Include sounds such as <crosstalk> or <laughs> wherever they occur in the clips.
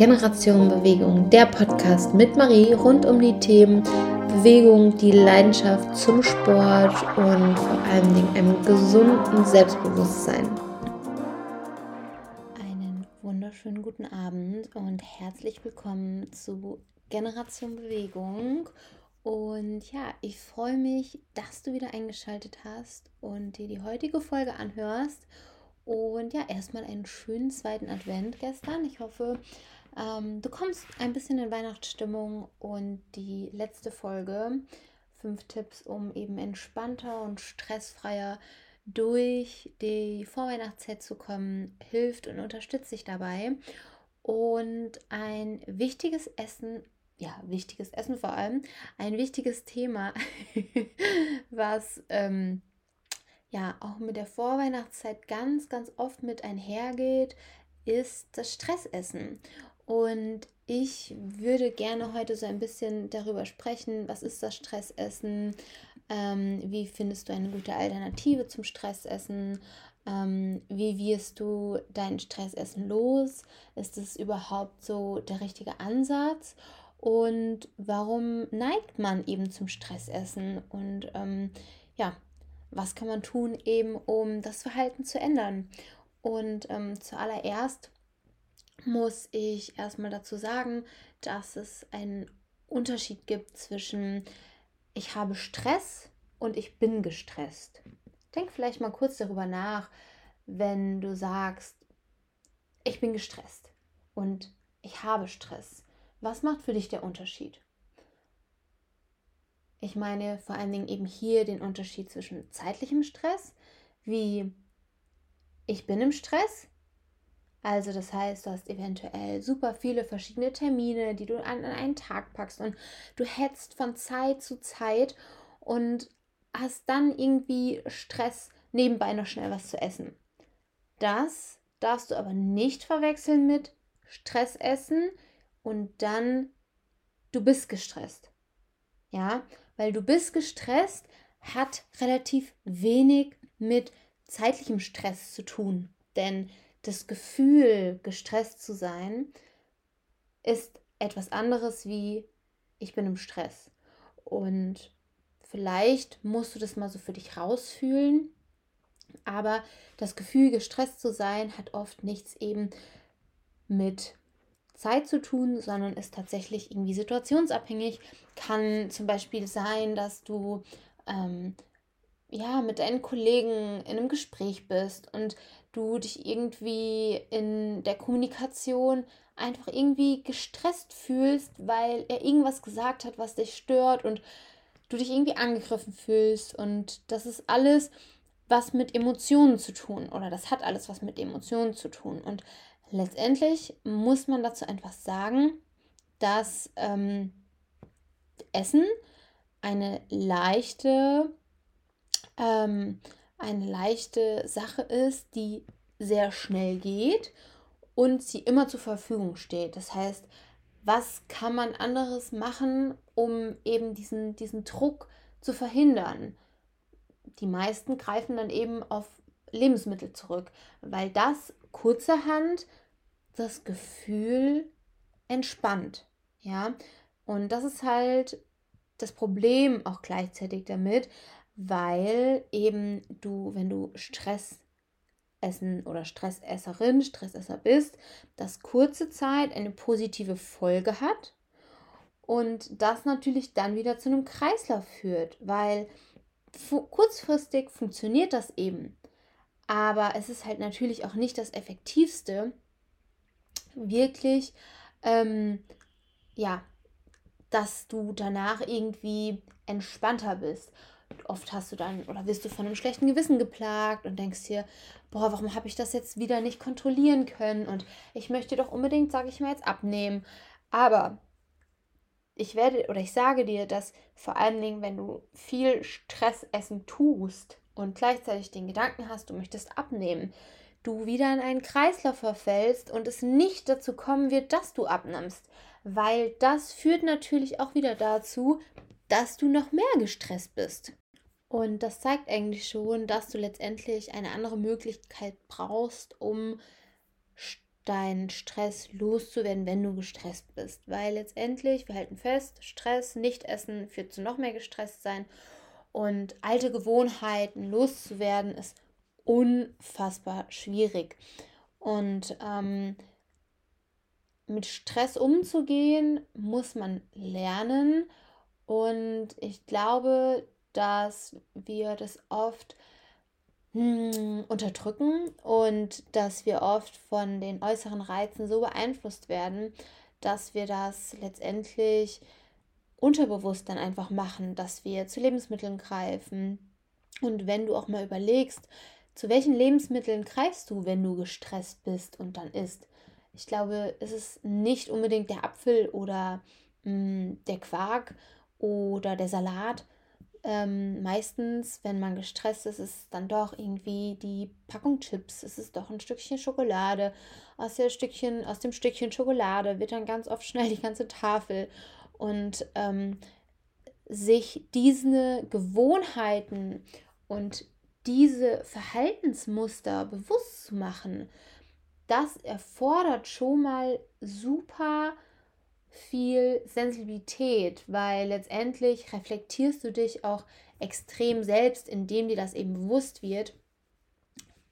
Generation Bewegung, der Podcast mit Marie rund um die Themen Bewegung, die Leidenschaft zum Sport und vor allen Dingen einem gesunden Selbstbewusstsein. Einen wunderschönen guten Abend und herzlich willkommen zu Generation Bewegung. Und ja, ich freue mich, dass du wieder eingeschaltet hast und dir die heutige Folge anhörst. Und ja, erstmal einen schönen zweiten Advent gestern. Ich hoffe, ähm, du kommst ein bisschen in Weihnachtsstimmung und die letzte Folge, fünf Tipps, um eben entspannter und stressfreier durch die Vorweihnachtszeit zu kommen, hilft und unterstützt dich dabei. Und ein wichtiges Essen, ja, wichtiges Essen vor allem, ein wichtiges Thema, <laughs> was ähm, ja auch mit der Vorweihnachtszeit ganz, ganz oft mit einhergeht, ist das Stressessen. Und ich würde gerne heute so ein bisschen darüber sprechen, was ist das Stressessen, ähm, wie findest du eine gute Alternative zum Stressessen, ähm, wie wirst du dein Stressessen los, ist es überhaupt so der richtige Ansatz? Und warum neigt man eben zum Stressessen? Und ähm, ja, was kann man tun eben, um das Verhalten zu ändern. Und ähm, zuallererst muss ich erstmal dazu sagen, dass es einen Unterschied gibt zwischen ich habe Stress und ich bin gestresst. Denk vielleicht mal kurz darüber nach, wenn du sagst, ich bin gestresst und ich habe Stress. Was macht für dich der Unterschied? Ich meine vor allen Dingen eben hier den Unterschied zwischen zeitlichem Stress, wie ich bin im Stress also das heißt, du hast eventuell super viele verschiedene Termine, die du an, an einen Tag packst und du hetzt von Zeit zu Zeit und hast dann irgendwie Stress, nebenbei noch schnell was zu essen. Das darfst du aber nicht verwechseln mit Stressessen und dann du bist gestresst. Ja, weil du bist gestresst hat relativ wenig mit zeitlichem Stress zu tun, denn das Gefühl, gestresst zu sein, ist etwas anderes wie ich bin im Stress. Und vielleicht musst du das mal so für dich rausfühlen. Aber das Gefühl, gestresst zu sein, hat oft nichts eben mit Zeit zu tun, sondern ist tatsächlich irgendwie situationsabhängig. Kann zum Beispiel sein, dass du ähm, ja mit deinen Kollegen in einem Gespräch bist und du dich irgendwie in der Kommunikation einfach irgendwie gestresst fühlst, weil er irgendwas gesagt hat, was dich stört und du dich irgendwie angegriffen fühlst. Und das ist alles was mit Emotionen zu tun oder das hat alles was mit Emotionen zu tun. Und letztendlich muss man dazu einfach sagen, dass ähm, Essen eine leichte ähm, eine leichte Sache ist, die sehr schnell geht und sie immer zur Verfügung steht. Das heißt, was kann man anderes machen, um eben diesen, diesen Druck zu verhindern? Die meisten greifen dann eben auf Lebensmittel zurück, weil das kurzerhand das Gefühl entspannt. Ja, und das ist halt das Problem auch gleichzeitig damit, weil eben du, wenn du Stress essen oder Stressesserin, Stressesser bist, das kurze Zeit eine positive Folge hat und das natürlich dann wieder zu einem Kreislauf führt, weil kurzfristig funktioniert das eben, aber es ist halt natürlich auch nicht das Effektivste, wirklich, ähm, ja, dass du danach irgendwie entspannter bist oft hast du dann oder wirst du von einem schlechten Gewissen geplagt und denkst dir, boah, warum habe ich das jetzt wieder nicht kontrollieren können und ich möchte doch unbedingt, sage ich mal, jetzt abnehmen. Aber ich werde oder ich sage dir, dass vor allen Dingen, wenn du viel Stressessen tust und gleichzeitig den Gedanken hast, du möchtest abnehmen, du wieder in einen Kreislauf verfällst und es nicht dazu kommen wird, dass du abnimmst. Weil das führt natürlich auch wieder dazu, dass du noch mehr gestresst bist. Und das zeigt eigentlich schon, dass du letztendlich eine andere Möglichkeit brauchst, um deinen Stress loszuwerden, wenn du gestresst bist. Weil letztendlich, wir halten fest, Stress, nicht essen führt zu noch mehr gestresst sein. Und alte Gewohnheiten loszuwerden ist unfassbar schwierig. Und ähm, mit Stress umzugehen, muss man lernen. Und ich glaube, dass wir das oft hm, unterdrücken und dass wir oft von den äußeren Reizen so beeinflusst werden, dass wir das letztendlich unterbewusst dann einfach machen, dass wir zu Lebensmitteln greifen. Und wenn du auch mal überlegst, zu welchen Lebensmitteln greifst du, wenn du gestresst bist und dann isst? Ich glaube, es ist nicht unbedingt der Apfel oder mh, hm, der Quark oder der Salat, ähm, meistens, wenn man gestresst ist, ist es dann doch irgendwie die Packung Chips. Es ist doch ein Stückchen Schokolade. Aus, der Stückchen, aus dem Stückchen Schokolade wird dann ganz oft schnell die ganze Tafel. Und ähm, sich diese Gewohnheiten und diese Verhaltensmuster bewusst zu machen, das erfordert schon mal super viel Sensibilität, weil letztendlich reflektierst du dich auch extrem selbst, indem dir das eben bewusst wird,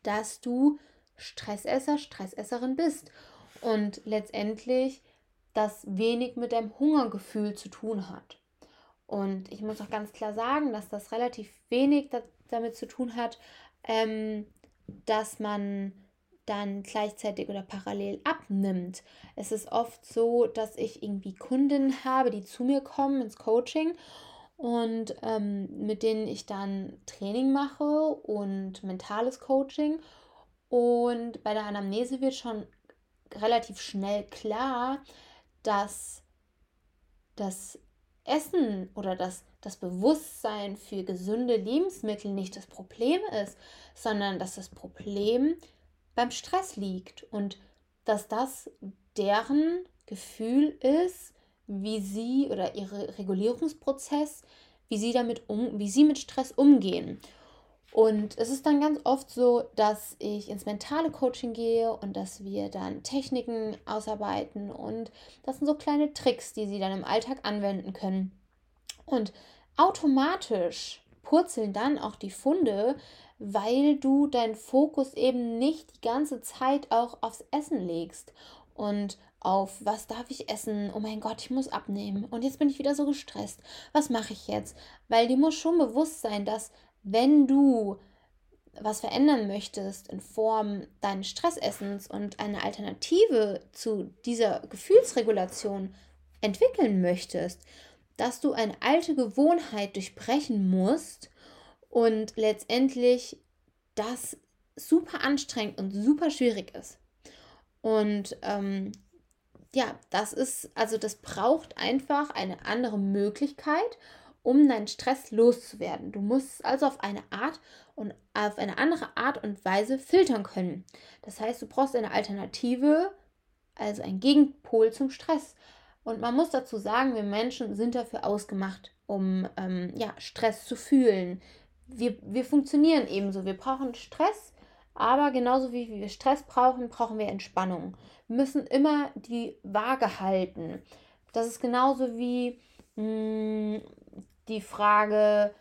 dass du Stressesser, Stressesserin bist und letztendlich das wenig mit deinem Hungergefühl zu tun hat. Und ich muss auch ganz klar sagen, dass das relativ wenig damit zu tun hat, ähm, dass man dann gleichzeitig oder parallel abnimmt. Es ist oft so, dass ich irgendwie Kundinnen habe, die zu mir kommen ins Coaching und ähm, mit denen ich dann Training mache und mentales Coaching. Und bei der Anamnese wird schon relativ schnell klar, dass das Essen oder das, das Bewusstsein für gesunde Lebensmittel nicht das Problem ist, sondern dass das Problem beim Stress liegt und dass das deren Gefühl ist, wie sie oder ihre Regulierungsprozess, wie sie damit um, wie sie mit Stress umgehen. Und es ist dann ganz oft so, dass ich ins mentale Coaching gehe und dass wir dann Techniken ausarbeiten und das sind so kleine Tricks, die sie dann im Alltag anwenden können. Und automatisch purzeln dann auch die Funde, weil du deinen Fokus eben nicht die ganze Zeit auch aufs Essen legst und auf, was darf ich essen? Oh mein Gott, ich muss abnehmen. Und jetzt bin ich wieder so gestresst. Was mache ich jetzt? Weil dir muss schon bewusst sein, dass wenn du was verändern möchtest in Form deines Stressessens und eine Alternative zu dieser Gefühlsregulation entwickeln möchtest, dass du eine alte Gewohnheit durchbrechen musst und letztendlich das super anstrengend und super schwierig ist. Und ähm, ja, das ist, also das braucht einfach eine andere Möglichkeit, um deinen Stress loszuwerden. Du musst also auf eine Art und auf eine andere Art und Weise filtern können. Das heißt, du brauchst eine Alternative, also ein Gegenpol zum Stress. Und man muss dazu sagen, wir Menschen sind dafür ausgemacht, um ähm, ja, Stress zu fühlen, wir, wir funktionieren ebenso. Wir brauchen Stress, aber genauso wie wir Stress brauchen, brauchen wir Entspannung. Wir müssen immer die Waage halten. Das ist genauso wie mh, hm, die Frage,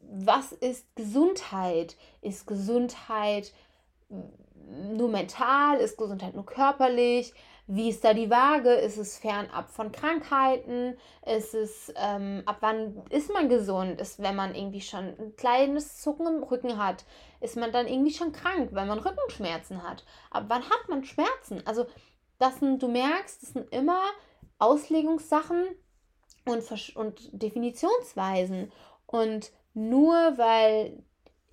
was ist Gesundheit? Ist Gesundheit nur mental? Ist Gesundheit nur körperlich? Wie ist da die Waage? Ist es fernab von Krankheiten? Ist es, ähm, ab wann ist man gesund? Ist, wenn man irgendwie schon ein kleines Zucken im Rücken hat, ist man dann irgendwie schon krank, wenn man Rückenschmerzen hat? Ab wann hat man Schmerzen? Also, das sind, du merkst, das sind immer Auslegungssachen und, und Definitionsweisen. Und nur weil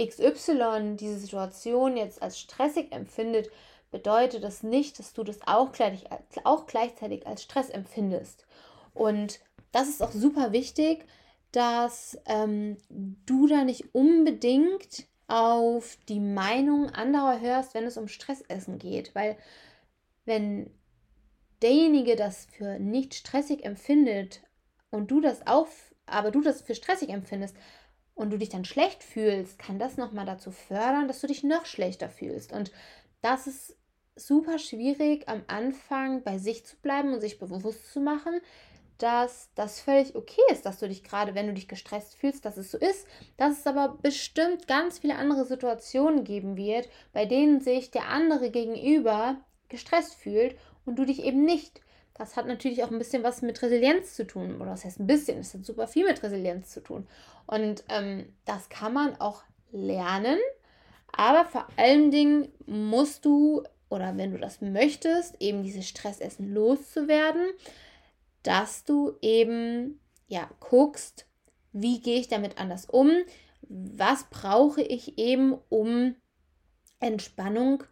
XY diese Situation jetzt als stressig empfindet, bedeutet das nicht, dass du das auch, gleich, auch gleichzeitig als Stress empfindest. Und das ist auch super wichtig, dass ähm, du da nicht unbedingt auf die Meinung anderer hörst, wenn es um Stressessen geht. Weil wenn derjenige das für nicht stressig empfindet und du das auch, aber du das für stressig empfindest und du dich dann schlecht fühlst, kann das nochmal dazu fördern, dass du dich noch schlechter fühlst. Und das ist super schwierig am Anfang bei sich zu bleiben und sich bewusst zu machen, dass das völlig okay ist, dass du dich gerade, wenn du dich gestresst fühlst, dass es so ist, dass es aber bestimmt ganz viele andere Situationen geben wird, bei denen sich der andere gegenüber gestresst fühlt und du dich eben nicht. Das hat natürlich auch ein bisschen was mit Resilienz zu tun. Oder was heißt ein bisschen? Es hat super viel mit Resilienz zu tun. Und ähm, das kann man auch lernen. Aber vor allen Dingen musst du, oder wenn du das möchtest, eben dieses Stressessen loszuwerden, dass du eben ja guckst, wie gehe ich damit anders um? Was brauche ich eben, um Entspannung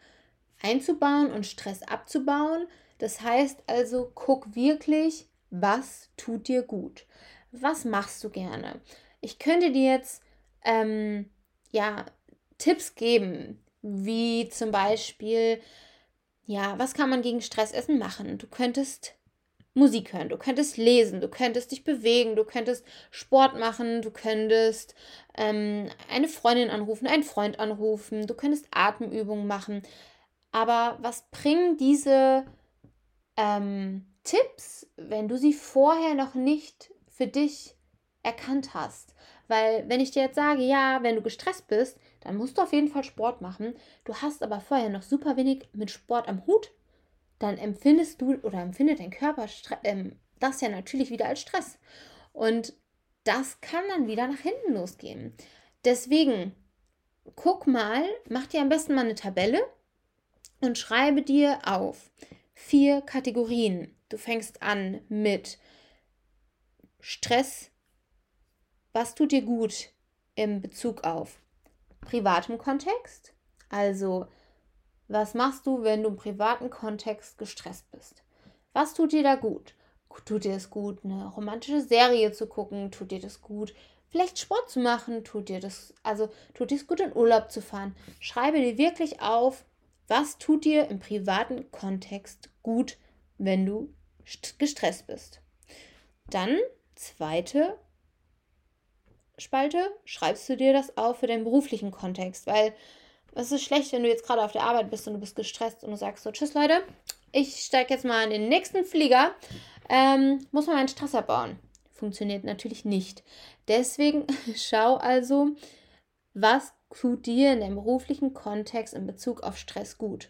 einzubauen und Stress abzubauen? Das heißt also, guck wirklich, was tut dir gut? Was machst du gerne? Ich könnte dir jetzt ähm, ja Tipps geben, wie zum Beispiel, ja, was kann man gegen Stressessen machen? Du könntest Musik hören, du könntest lesen, du könntest dich bewegen, du könntest Sport machen, du könntest ähm, eine Freundin anrufen, einen Freund anrufen, du könntest Atemübungen machen. Aber was bringen diese ähm, Tipps, wenn du sie vorher noch nicht für dich erkannt hast? Weil wenn ich dir jetzt sage, ja, wenn du gestresst bist, dann musst du auf jeden Fall Sport machen. Du hast aber vorher noch super wenig mit Sport am Hut dann empfindest du oder empfindet dein Körper ähm, das ja natürlich wieder als Stress. Und das kann dann wieder nach hinten losgehen. Deswegen, guck mal, mach dir am besten mal eine Tabelle und schreibe dir auf vier Kategorien. Du fängst an mit Stress. Was tut dir gut im Bezug auf privatem Kontext? Also was machst du, wenn du im privaten Kontext gestresst bist? Was tut dir da gut? Tut dir es gut, eine romantische Serie zu gucken? Tut dir das gut? Vielleicht Sport zu machen? Tut dir das, also tut dir es gut, in Urlaub zu fahren? Schreibe dir wirklich auf, was tut dir im privaten Kontext gut, wenn du gestresst bist. Dann, zweite Spalte, schreibst du dir das auf für deinen beruflichen Kontext, weil es ist schlecht, wenn du jetzt gerade auf der Arbeit bist und du bist gestresst und du sagst so, tschüss Leute, ich steige jetzt mal in den nächsten Flieger, ähm, muss man meinen Stress abbauen. Funktioniert natürlich nicht. Deswegen <laughs> schau also, was tut dir in deinem beruflichen Kontext in Bezug auf Stress gut.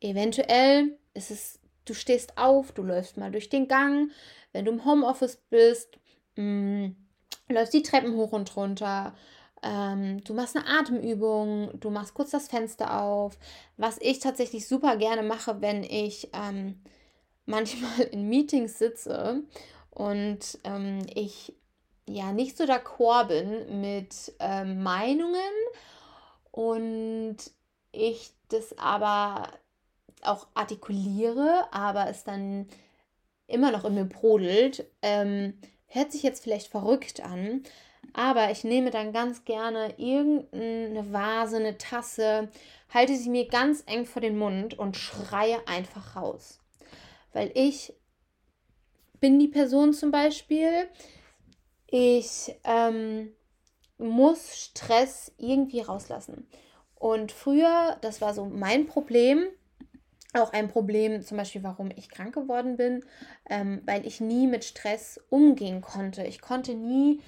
Eventuell ist es, du stehst auf, du läufst mal durch den Gang, wenn du im Homeoffice bist, mh, mm, läufst die Treppen hoch und runter, ähm, du machst eine Atemübung, du machst kurz das Fenster auf. Was ich tatsächlich super gerne mache, wenn ich ähm, manchmal in Meetings sitze und ähm, ich ja nicht so d'accord bin mit äh, Meinungen und ich das aber auch artikuliere, aber es dann immer noch in mir brodelt, ähm, hört sich jetzt vielleicht verrückt an, aber ich nehme dann ganz gerne irgendeine Vase, eine Tasse, halte sie mir ganz eng vor den Mund und schreie einfach raus. Weil ich bin die Person zum Beispiel, ich ähm, muss Stress irgendwie rauslassen. Und früher, das war so mein Problem, auch ein Problem, zum Beispiel, warum ich krank geworden bin, ähm, weil ich nie mit Stress umgehen konnte. Ich konnte nie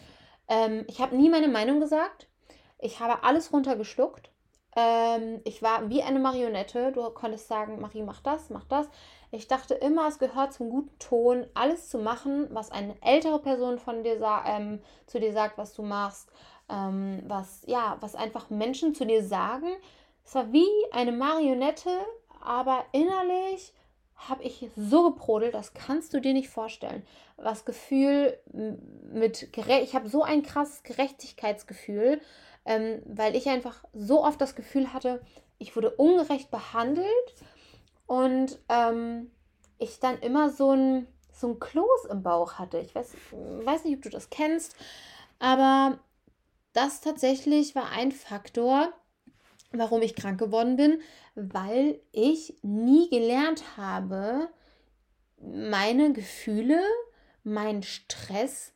ähm, ich habe nie meine Meinung gesagt. Ich habe alles runtergeschluckt. Ähm, ich war wie eine Marionette. Du konntest sagen, Marie, mach das, mach das. Ich dachte immer, es gehört zum guten Ton, alles zu machen, was eine ältere Person von dir ähm, zu dir sagt, was du machst, ähm, was ja, was einfach Menschen zu dir sagen. Es war wie eine Marionette, aber innerlich habe ich so gebrodelt, das kannst du dir nicht vorstellen. Was Gefühl mit Gere ich habe so ein krasses Gerechtigkeitsgefühl, ähm, weil ich einfach so oft das Gefühl hatte, ich wurde ungerecht behandelt und ähm, ich dann immer so ein, so ein Kloß im Bauch hatte. Ich weiß, weiß nicht, ob du das kennst, aber das tatsächlich war ein Faktor, warum ich krank geworden bin, weil ich nie gelernt habe, meine Gefühle, meinen Stress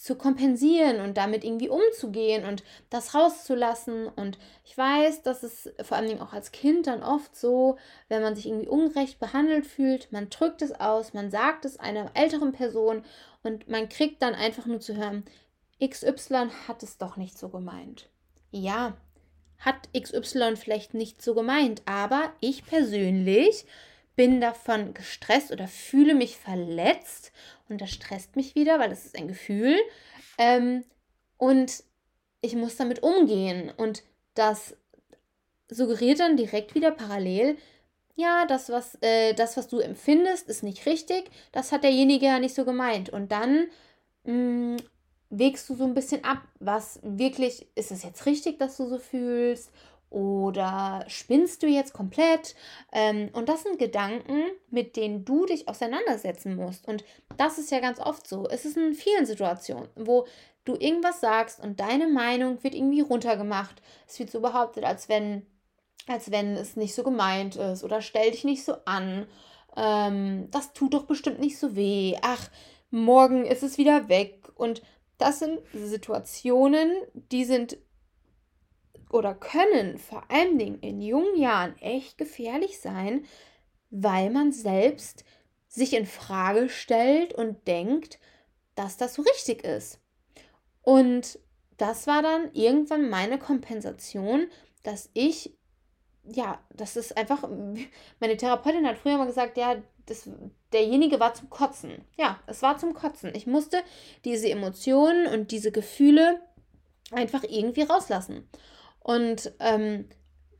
zu kompensieren und damit irgendwie umzugehen und das rauszulassen. Und ich weiß, dass es vor allen Dingen auch als Kind dann oft so, wenn man sich irgendwie ungerecht behandelt fühlt, man drückt es aus, man sagt es einer älteren Person und man kriegt dann einfach nur zu hören, XY hat es doch nicht so gemeint. Ja, hat XY vielleicht nicht so gemeint, aber ich persönlich bin davon gestresst oder fühle mich verletzt und das stresst mich wieder, weil das ist ein Gefühl. Ähm, und ich muss damit umgehen und das suggeriert dann direkt wieder parallel, ja, das was, äh, das, was du empfindest, ist nicht richtig, das hat derjenige ja nicht so gemeint. Und dann mh, mm, wägst du so ein bisschen ab, was wirklich, ist es jetzt richtig, dass du so fühlst? Oder spinnst du jetzt komplett? Ähm, und das sind Gedanken, mit denen du dich auseinandersetzen musst. Und das ist ja ganz oft so. Es ist in vielen Situationen, wo du irgendwas sagst und deine Meinung wird irgendwie runtergemacht. Es wird so behauptet, als wenn, als wenn es nicht so gemeint ist oder stell dich nicht so an. Ähm, das tut doch bestimmt nicht so weh. Ach, morgen ist es wieder weg. Und das sind Situationen, die sind oder können vor allen Dingen in jungen Jahren echt gefährlich sein, weil man selbst sich in Frage stellt und denkt, dass das so richtig ist. Und das war dann irgendwann meine Kompensation, dass ich, ja, das ist einfach, <laughs> meine Therapeutin hat früher mal gesagt, ja, das, derjenige war zum Kotzen. Ja, es war zum Kotzen. Ich musste diese Emotionen und diese Gefühle einfach irgendwie rauslassen. Und ähm,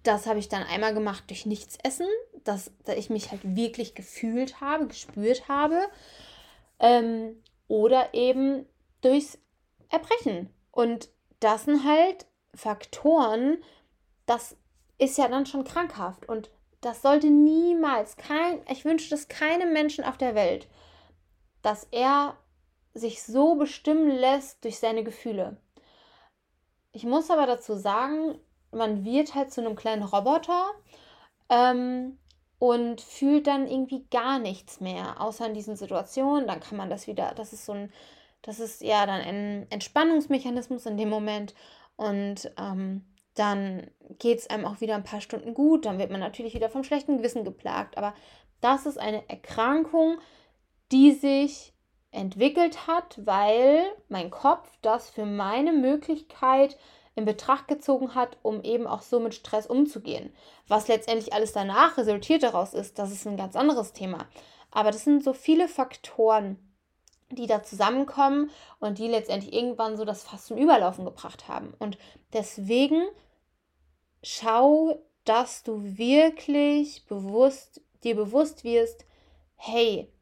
das habe ich dann einmal gemacht durch nichts essen, dass, dass ich mich halt wirklich gefühlt habe, gespürt habe. Ähm, oder eben durchs Erbrechen. Und das sind halt Faktoren, das ist ja dann schon krankhaft. Und das sollte niemals kein, ich wünsche das keinem Menschen auf der Welt, dass er sich so bestimmen lässt durch seine Gefühle. Ich muss aber dazu sagen, man wird halt zu einem kleinen Roboter ähm, und fühlt dann irgendwie gar nichts mehr, außer in diesen Situationen. Dann kann man das wieder, das ist so ein, das ist ja dann ein Entspannungsmechanismus in dem Moment. Und ähm, dann geht es einem auch wieder ein paar Stunden gut, dann wird man natürlich wieder vom schlechten Gewissen geplagt. Aber das ist eine Erkrankung, die sich entwickelt hat, weil mein Kopf das für meine Möglichkeit in Betracht gezogen hat, um eben auch so mit Stress umzugehen. Was letztendlich alles danach resultiert daraus ist, das ist ein ganz anderes Thema. Aber das sind so viele Faktoren, die da zusammenkommen und die letztendlich irgendwann so das Fass zum Überlaufen gebracht haben. Und deswegen schau, dass du wirklich bewusst, dir bewusst wirst, hey,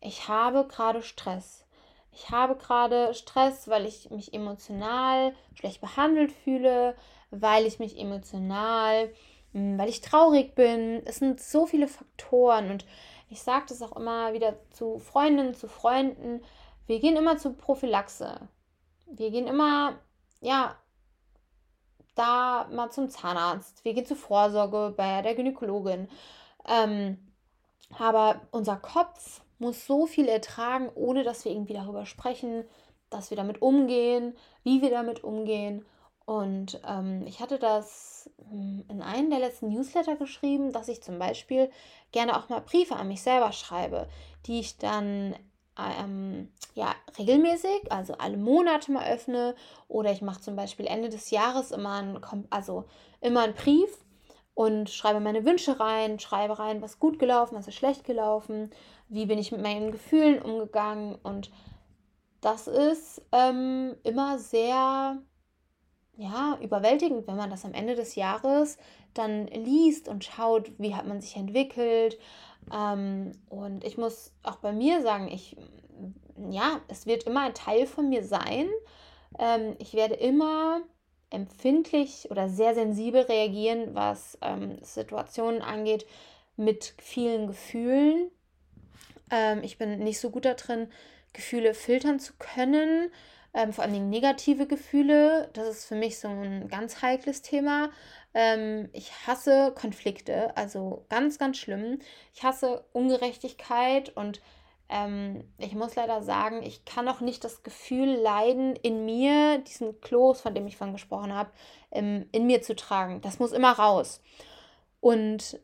ich habe gerade Stress. Ich habe gerade Stress, weil ich mich emotional schlecht behandelt fühle, weil ich mich emotional, hm, weil ich traurig bin. Es sind so viele Faktoren und ich sage das auch immer wieder zu Freundinnen, zu Freunden. Wir gehen immer zur Prophylaxe. Wir gehen immer, ja, da mal zum Zahnarzt. Wir gehen zur Vorsorge bei der Gynäkologin. Ähm, aber unser Kopf muss so viel ertragen, ohne dass wir irgendwie darüber sprechen, dass wir damit umgehen, wie wir damit umgehen. Und ähm, ich hatte das hm, in einem der letzten Newsletter geschrieben, dass ich zum Beispiel gerne auch mal Briefe an mich selber schreibe, die ich dann ähm, ja, regelmäßig, also alle Monate mal öffne. Oder ich mache zum Beispiel Ende des Jahres immer einen, also immer einen Brief und schreibe meine Wünsche rein, schreibe rein, was gut gelaufen, was ist schlecht gelaufen, wie bin ich mit meinen Gefühlen umgegangen. Und das ist ähm, immer sehr ja, überwältigend, wenn man das am Ende des Jahres dann liest und schaut, wie hat man sich entwickelt. Ähm, und ich muss auch bei mir sagen, ich, ja, es wird immer ein Teil von mir sein. Ähm, ich werde immer empfindlich oder sehr sensibel reagieren, was ähm, Situationen angeht, mit vielen Gefühlen. Ähm, ich bin nicht so gut darin, Gefühle filtern zu können, ähm, vor allem negative Gefühle. Das ist für mich so ein ganz heikles Thema. Ähm, ich hasse Konflikte, also ganz, ganz schlimm. Ich hasse Ungerechtigkeit und ähm, ich muss leider sagen, ich kann auch nicht das Gefühl leiden, in mir diesen Kloß, von dem ich vorhin gesprochen habe, ähm, in mir zu tragen. Das muss immer raus. Und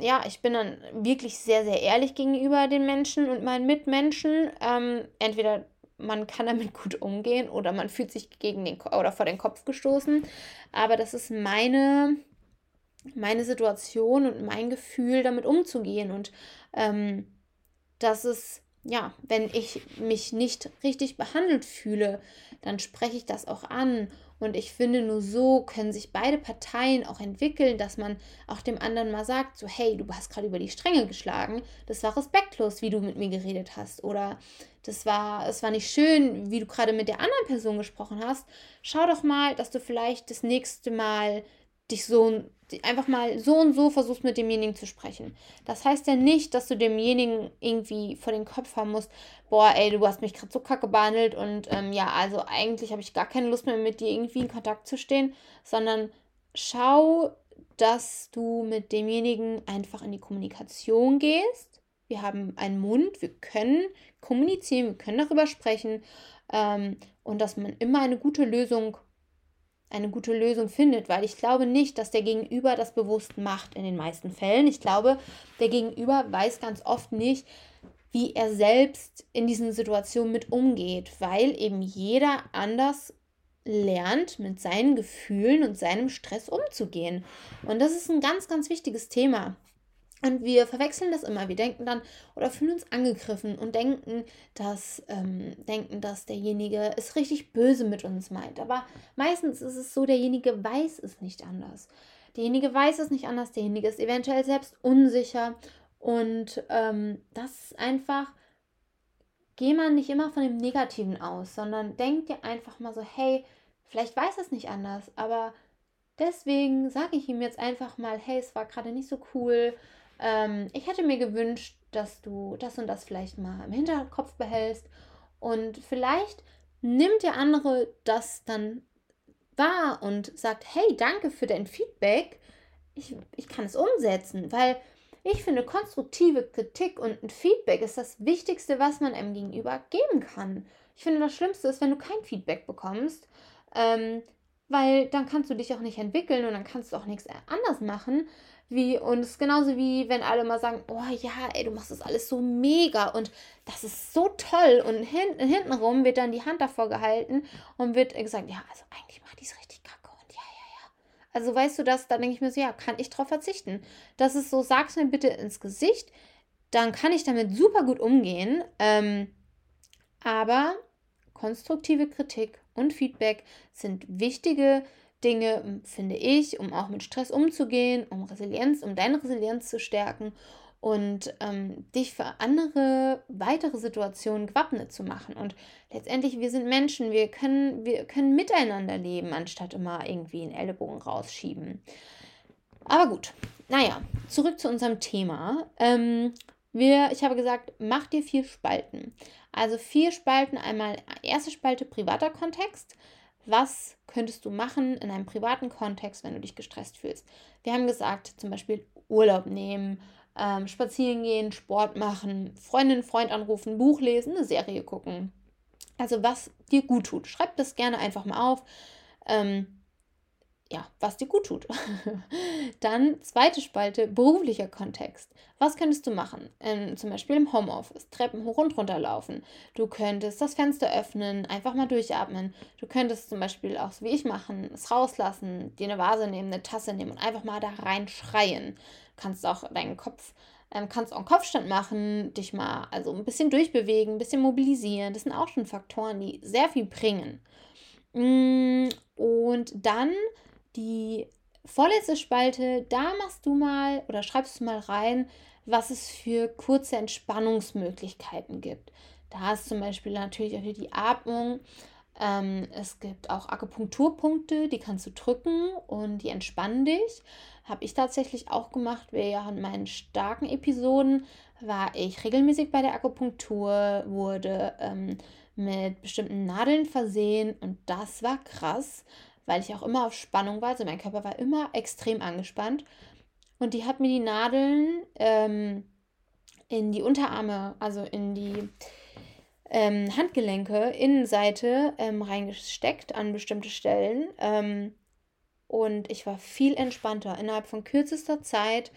ja, ich bin dann wirklich sehr, sehr ehrlich gegenüber den Menschen und meinen Mitmenschen. Ähm, entweder man kann damit gut umgehen oder man fühlt sich gegen den oder vor den Kopf gestoßen. Aber das ist meine, meine Situation und mein Gefühl, damit umzugehen. Und ähm, dass es, ja, wenn ich mich nicht richtig behandelt fühle, dann spreche ich das auch an. Und ich finde, nur so können sich beide Parteien auch entwickeln, dass man auch dem anderen mal sagt, so, hey, du hast gerade über die Stränge geschlagen, das war respektlos, wie du mit mir geredet hast. Oder das war, es war nicht schön, wie du gerade mit der anderen Person gesprochen hast. Schau doch mal, dass du vielleicht das nächste Mal dich so einfach mal so und so versuchst mit demjenigen zu sprechen. Das heißt ja nicht, dass du demjenigen irgendwie vor den Kopf haben musst, boah, ey, du hast mich gerade so kacke behandelt und ähm, ja, also eigentlich habe ich gar keine Lust mehr mit dir irgendwie in Kontakt zu stehen, sondern schau, dass du mit demjenigen einfach in die Kommunikation gehst. Wir haben einen Mund, wir können kommunizieren, wir können darüber sprechen ähm, und dass man immer eine gute Lösung eine gute Lösung findet, weil ich glaube nicht, dass der Gegenüber das bewusst macht in den meisten Fällen. Ich glaube, der Gegenüber weiß ganz oft nicht, wie er selbst in diesen Situationen mit umgeht, weil eben jeder anders lernt, mit seinen Gefühlen und seinem Stress umzugehen. Und das ist ein ganz, ganz wichtiges Thema. Und wir verwechseln das immer. Wir denken dann oder fühlen uns angegriffen und denken, dass, ähm, denken, dass derjenige es richtig böse mit uns meint. Aber meistens ist es so, derjenige weiß es nicht anders. Derjenige weiß es nicht anders, derjenige ist eventuell selbst unsicher. Und ähm, das ist einfach, geh mal nicht immer von dem Negativen aus, sondern denk dir einfach mal so, hey, vielleicht weiß es nicht anders, aber deswegen sage ich ihm jetzt einfach mal, hey, es war gerade nicht so cool ähm, ich hätte mir gewünscht, dass du das und das vielleicht mal im Hinterkopf behältst und vielleicht nimmt der andere das dann wahr und sagt, hey, danke für dein Feedback. Ich, ich kann es umsetzen, weil ich finde, konstruktive Kritik und ein Feedback ist das Wichtigste, was man einem gegenüber geben kann. Ich finde, das Schlimmste ist, wenn du kein Feedback bekommst, ähm, weil dann kannst du dich auch nicht entwickeln und dann kannst du auch nichts anders machen. Wie, und es ist genauso wie wenn alle mal sagen, oh ja, ey, du machst das alles so mega und das ist so toll. Und hin, hintenrum wird dann die Hand davor gehalten und wird gesagt, ja, also eigentlich macht die es richtig kacke und ja, ja, ja. Also weißt du das, dann denke ich mir so, ja, kann ich drauf verzichten. Das ist so, sag's mir bitte ins Gesicht, dann kann ich damit super gut umgehen. Ähm, aber konstruktive Kritik und Feedback sind wichtige Dinge, finde ich, um auch mit Stress umzugehen, um Resilienz, um deine Resilienz zu stärken und ähm, dich für andere weitere Situationen gewappnet zu machen. Und letztendlich, wir sind Menschen, wir können, wir können miteinander leben, anstatt immer irgendwie einen Ellenbogen rausschieben. Aber gut, naja, zurück zu unserem Thema. Ähm, wir, ich habe gesagt, mach dir vier Spalten. Also vier Spalten, einmal erste Spalte privater Kontext, was könntest du machen in einem privaten Kontext, wenn du dich gestresst fühlst? Wir haben gesagt, zum Beispiel Urlaub nehmen, ähm, spazieren gehen, Sport machen, Freundin, Freund anrufen, Buch lesen, eine Serie gucken. Also was dir gut tut. Schreib das gerne einfach mal auf. Ähm, ja, was dir gut tut. <laughs> Dann zweite Spalte, beruflicher Kontext. Was könntest du machen? Ähm, zum Beispiel im Homeoffice, Treppen hoch und runter laufen. Du könntest das Fenster öffnen, einfach mal durchatmen. Du könntest zum Beispiel auch so wie ich machen, es rauslassen, dir eine Vase nehmen, eine Tasse nehmen und einfach mal da rein schreien. Du kannst auch deinen Kopf, ähm, kannst auch einen Kopfstand machen, dich mal also ein bisschen durchbewegen, ein bisschen mobilisieren. Das sind auch schon Faktoren, die sehr viel bringen. Mm, und dann die vorletzte Spalte, da machst du mal oder schreibst du mal rein, was es für kurze Entspannungsmöglichkeiten gibt. Da ist zum Beispiel natürlich auch die Atmung. Ähm, es gibt auch Akupunkturpunkte, die kannst du drücken und die entspannen dich. Habe ich tatsächlich auch gemacht. Während meinen starken Episoden war ich regelmäßig bei der Akupunktur, wurde ähm, mit bestimmten Nadeln versehen und das war krass weil ich auch immer auf Spannung war. Also mein Körper war immer extrem angespannt. Und die hat mir die Nadeln ähm, in die Unterarme, also in die ähm, Handgelenke, Innenseite ähm, reingesteckt an bestimmte Stellen. Ähm, und ich war viel entspannter. Innerhalb von kürzester Zeit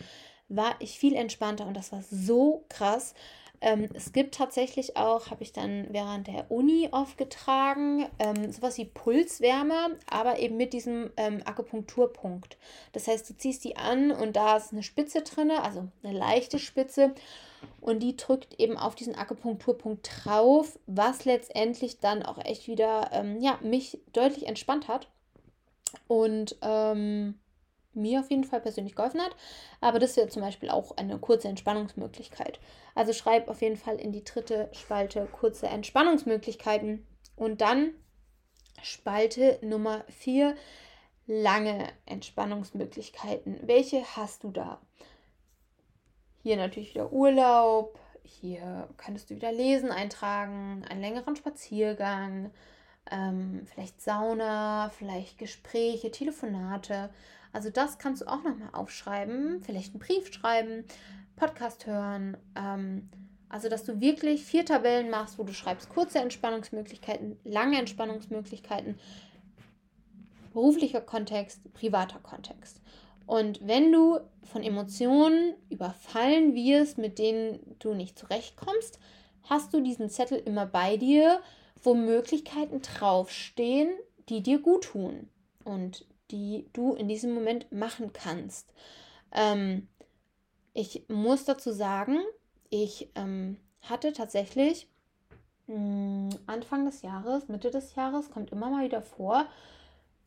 war ich viel entspannter und das war so krass. Ähm, es gibt tatsächlich auch, habe ich dann während der Uni aufgetragen, ähm, sowas wie Pulswärme, aber eben mit diesem ähm, Akupunkturpunkt. Das heißt, du ziehst die an und da ist eine Spitze drin, also eine leichte Spitze. Und die drückt eben auf diesen Akupunkturpunkt drauf, was letztendlich dann auch echt wieder ähm, ja, mich deutlich entspannt hat. Und ähm, mir auf jeden Fall persönlich geholfen hat. Aber das wäre zum Beispiel auch eine kurze Entspannungsmöglichkeit. Also schreib auf jeden Fall in die dritte Spalte kurze Entspannungsmöglichkeiten. Und dann Spalte Nummer 4 lange Entspannungsmöglichkeiten. Welche hast du da? Hier natürlich wieder Urlaub. Hier könntest du wieder Lesen eintragen, einen längeren Spaziergang, ähm, vielleicht Sauna, vielleicht Gespräche, Telefonate. Also das kannst du auch nochmal aufschreiben, vielleicht einen Brief schreiben, Podcast hören. Ähm, also dass du wirklich vier Tabellen machst, wo du schreibst kurze Entspannungsmöglichkeiten, lange Entspannungsmöglichkeiten, beruflicher Kontext, privater Kontext. Und wenn du von Emotionen überfallen wirst, mit denen du nicht zurechtkommst, hast du diesen Zettel immer bei dir, wo Möglichkeiten draufstehen, die dir gut tun und die du in diesem Moment machen kannst. Ähm, ich muss dazu sagen, ich ähm, hatte tatsächlich mh, hm, Anfang des Jahres, Mitte des Jahres, kommt immer mal wieder vor,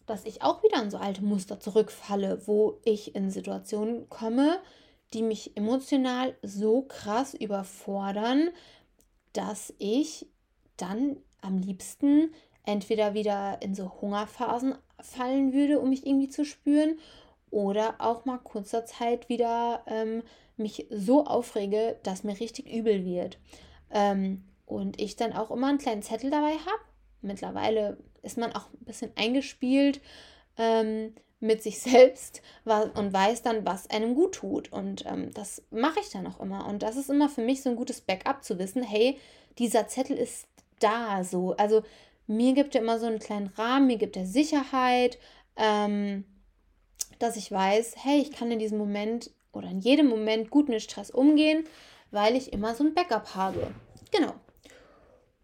dass ich auch wieder in so alte Muster zurückfalle, wo ich in Situationen komme, die mich emotional so krass überfordern, dass ich dann am liebsten entweder wieder in so Hungerphasen fallen würde, um mich irgendwie zu spüren, oder auch mal kurzer Zeit wieder ähm, mich so aufrege, dass mir richtig übel wird. Ähm, und ich dann auch immer einen kleinen Zettel dabei habe. Mittlerweile ist man auch ein bisschen eingespielt ähm, mit sich <laughs> selbst und weiß dann, was einem gut tut. Und ähm, das mache ich dann auch immer. Und das ist immer für mich so ein gutes Backup zu wissen, hey, dieser Zettel ist da so. Also mir gibt er immer so einen kleinen Rahmen, mir gibt er Sicherheit, ähm, dass ich weiß, hey, ich kann in diesem Moment oder in jedem Moment gut mit Stress umgehen, weil ich immer so ein Backup habe. Genau.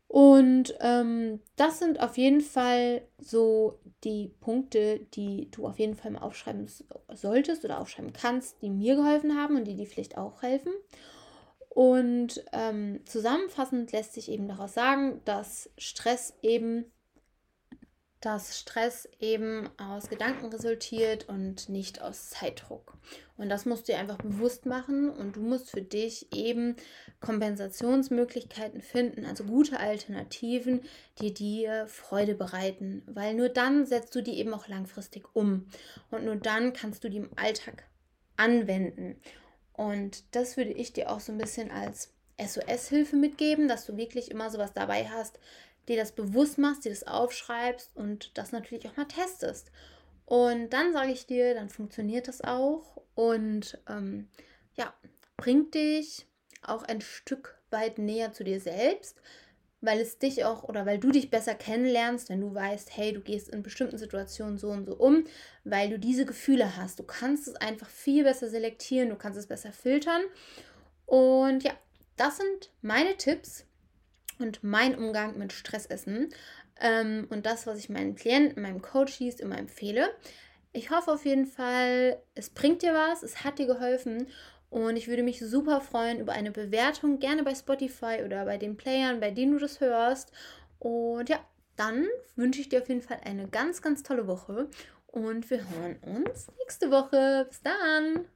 Und ähm, das sind auf jeden Fall so die Punkte, die du auf jeden Fall mal aufschreiben solltest oder aufschreiben kannst, die mir geholfen haben und die dir vielleicht auch helfen. Und ähm, zusammenfassend lässt sich eben daraus sagen, dass Stress eben dass Stress eben aus Gedanken resultiert und nicht aus Zeitdruck. Und das musst du dir einfach bewusst machen und du musst für dich eben Kompensationsmöglichkeiten finden, also gute Alternativen, die dir Freude bereiten, weil nur dann setzt du die eben auch langfristig um und nur dann kannst du die im Alltag anwenden. Und das würde ich dir auch so ein bisschen als SOS-Hilfe mitgeben, dass du wirklich immer sowas dabei hast, dir das bewusst machst, dir das aufschreibst und das natürlich auch mal testest. Und dann sage ich dir, dann funktioniert das auch und ähm, ja, bringt dich auch ein Stück weit näher zu dir selbst, weil es dich auch oder weil du dich besser kennenlernst, wenn du weißt, hey, du gehst in bestimmten Situationen so und so um, weil du diese Gefühle hast. Du kannst es einfach viel besser selektieren, du kannst es besser filtern. Und ja, das sind meine Tipps und mein Umgang mit Stressessen ähm, und das, was ich meinen Klienten, meinem Coaches immer empfehle. Ich hoffe auf jeden Fall, es bringt dir was, es hat dir geholfen und ich würde mich super freuen über eine Bewertung, gerne bei Spotify oder bei den Playern, bei denen du das hörst. Und ja, dann wünsche ich dir auf jeden Fall eine ganz, ganz tolle Woche und wir hören uns nächste Woche. Bis dann!